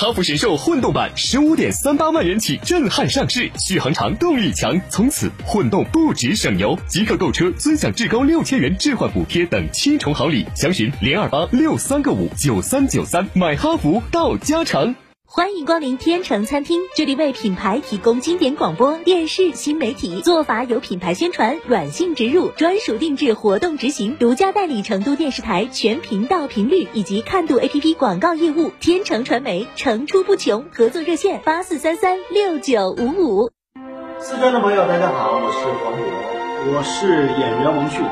哈弗神兽混动版十五点三八万元起震撼上市，续航长，动力强，从此混动不止省油。即刻购车尊享至高六千元置换补贴等七重好礼，详询零二八六三个五九三九三，买哈弗到家常。欢迎光临天成餐厅，这里为品牌提供经典广播电视新媒体做法，有品牌宣传、软性植入、专属定制活动执行，独家代理成都电视台全频道频率以及看度 APP 广告业务。天成传媒层出不穷，合作热线八四三三六九五五。四川的朋友，大家好，我是黄渤，我是演员王迅。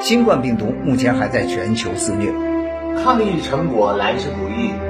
新冠病毒目前还在全球肆虐，抗疫成果来之不易。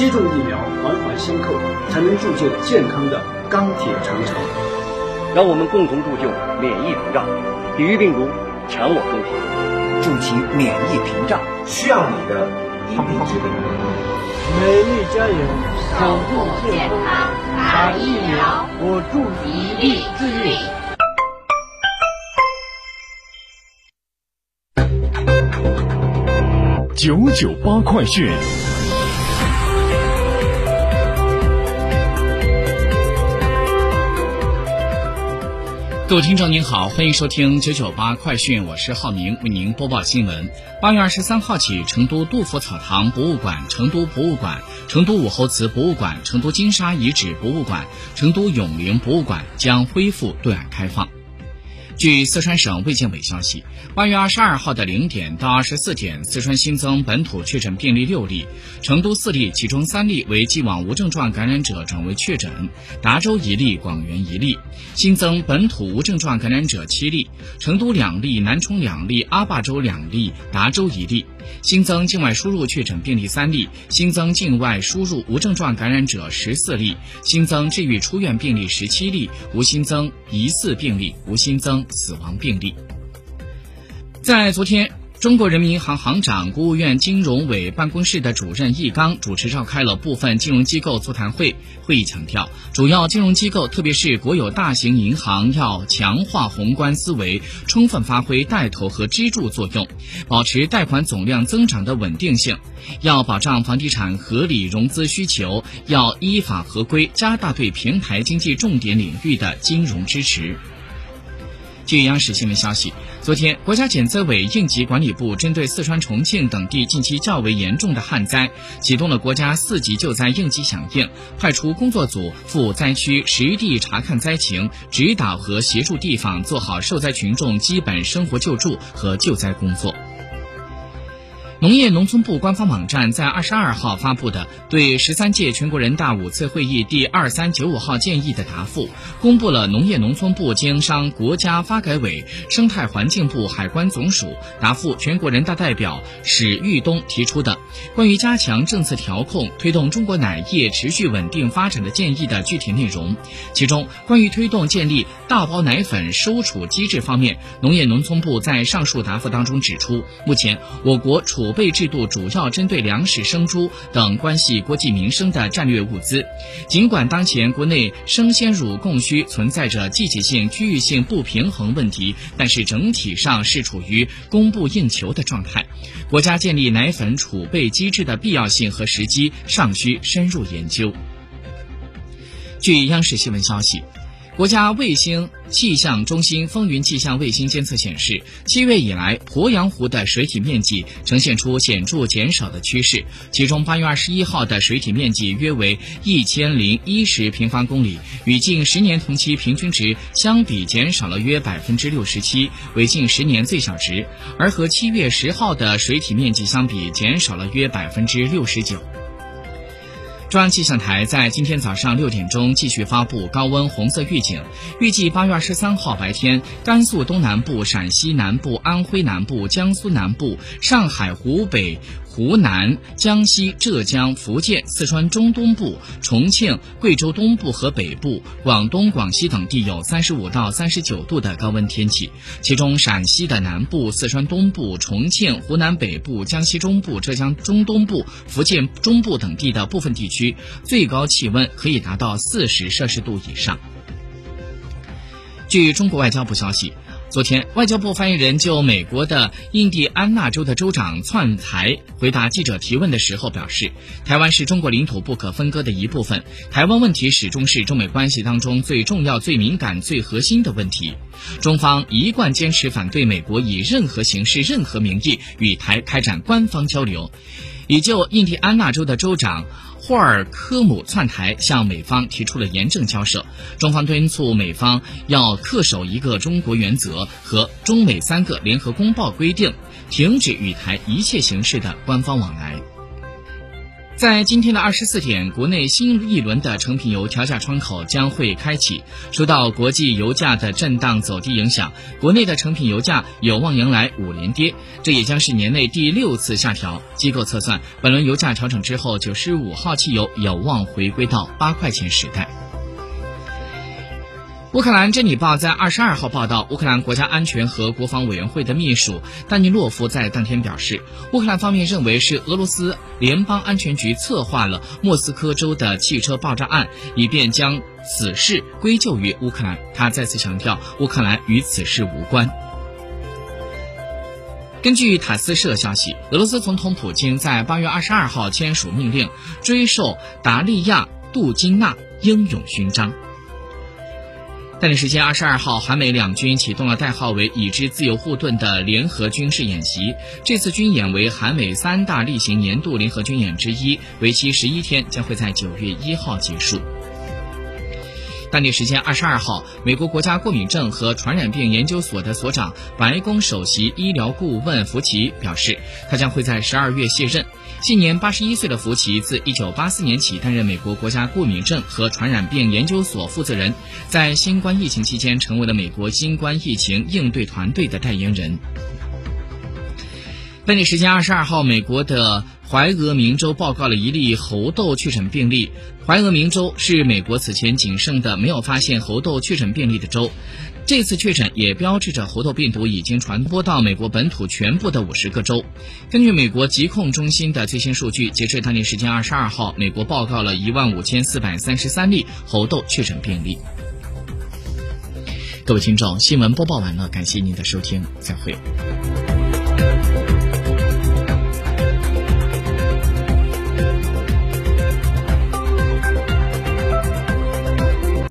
接种疫苗，环环相扣，才能铸就健康的。钢铁长城，让我们共同铸就免疫屏障，抵御病毒，强我中华，筑起免疫屏障，需要你的一臂之力。美丽加油，守护健康，打疫苗，我助一臂之力。九九八快讯。各位听众您好，欢迎收听九九八快讯，我是浩明，为您播报新闻。八月二十三号起，成都杜甫草堂博物馆、成都博物馆、成都武侯祠博物馆、成都金沙遗址博物馆、成都永陵博物馆将恢复对外开放。据四川省卫健委消息，八月二十二号的零点到二十四点，四川新增本土确诊病例六例，成都四例，其中三例为既往无症状感染者转为确诊，达州一例，广元一例。新增本土无症状感染者七例，成都两例，南充两例，阿坝州两例，达州一例。新增境外输入确诊病例三例，新增境外输入无症状感染者十四例，新增治愈出院病例十七例，无新增疑似病例，无新增死亡病例。在昨天。中国人民银行行长、国务院金融委办公室的主任易纲主持召开了部分金融机构座谈会。会议强调，主要金融机构，特别是国有大型银行，要强化宏观思维，充分发挥带头和支柱作用，保持贷款总量增长的稳定性。要保障房地产合理融资需求，要依法合规，加大对平台经济重点领域的金融支持。据央视新闻消息，昨天，国家检测委应急管理部针对四川、重庆等地近期较为严重的旱灾，启动了国家四级救灾应急响应，派出工作组赴灾区实地查看灾情，指导和协助地方做好受灾群众基本生活救助和救灾工作。农业农村部官方网站在二十二号发布的对十三届全国人大五次会议第二三九五号建议的答复，公布了农业农村部经商国家发改委、生态环境部、海关总署答复全国人大代表史玉东提出的。关于加强政策调控、推动中国奶业持续稳定发展的建议的具体内容。其中，关于推动建立大包奶粉收储机制方面，农业农村部在上述答复当中指出，目前我国储备制度主要针对粮食、生猪等关系国计民生的战略物资。尽管当前国内生鲜乳供需存在着季节性、区域性不平衡问题，但是整体上是处于供不应求的状态。国家建立奶粉储备机制的必要性和时机尚需深入研究。据央视新闻消息。国家卫星气象中心风云气象卫星监测显示，七月以来，鄱阳湖的水体面积呈现出显著减少的趋势。其中，八月二十一号的水体面积约为一千零一十平方公里，与近十年同期平均值相比，减少了约百分之六十七，为近十年最小值；而和七月十号的水体面积相比，减少了约百分之六十九。中央气象台在今天早上六点钟继续发布高温红色预警，预计八月二十三号白天，甘肃东南部、陕西南部、安徽南部、江苏南部、上海、湖北。湖南、江西、浙江、福建、四川中东部、重庆、贵州东部和北部、广东、广西等地有三十五到三十九度的高温天气，其中陕西的南部、四川东部、重庆、湖南北部、江西中部、浙江中东部、福建中部等地的部分地区区最高气温可以达到四十摄氏度以上。据中国外交部消息。昨天，外交部发言人就美国的印第安纳州的州长窜台回答记者提问的时候表示，台湾是中国领土不可分割的一部分，台湾问题始终是中美关系当中最重要、最敏感、最核心的问题。中方一贯坚持反对美国以任何形式、任何名义与台开展官方交流，已就印第安纳州的州长。霍尔科姆窜台，向美方提出了严正交涉。中方敦促美方要恪守一个中国原则和中美三个联合公报规定，停止与台一切形式的官方往来。在今天的二十四点，国内新一轮的成品油调价窗口将会开启。受到国际油价的震荡走低影响，国内的成品油价有望迎来五连跌，这也将是年内第六次下调。机构测算，本轮油价调整之后，九十五号汽油有望回归到八块钱时代。乌克兰真理报在二十二号报道，乌克兰国家安全和国防委员会的秘书丹尼洛夫在当天表示，乌克兰方面认为是俄罗斯联邦安全局策划了莫斯科州的汽车爆炸案，以便将此事归咎于乌克兰。他再次强调，乌克兰与此事无关。根据塔斯社消息，俄罗斯总统普京在八月二十二号签署命令，追授达利亚·杜金娜英勇勋章。当地时间二十二号，韩美两军启动了代号为“已知自由护盾”的联合军事演习。这次军演为韩美三大例行年度联合军演之一，为期十一天，将会在九月一号结束。当地时间二十二号，美国国家过敏症和传染病研究所的所长、白宫首席医疗顾问福奇表示，他将会在十二月卸任。现年八十一岁的福奇，自一九八四年起担任美国国家过敏症和传染病研究所负责人，在新冠疫情期间成为了美国新冠疫情应对团队的代言人。当地时间二十二号，美国的怀俄明州报告了一例猴痘确诊病例。怀俄明州是美国此前仅剩的没有发现猴痘确诊病例的州。这次确诊也标志着猴痘病毒已经传播到美国本土全部的五十个州。根据美国疾控中心的最新数据，截至当地时间二十二号，美国报告了一万五千四百三十三例猴痘确诊病例。各位听众，新闻播报完了，感谢您的收听，再会。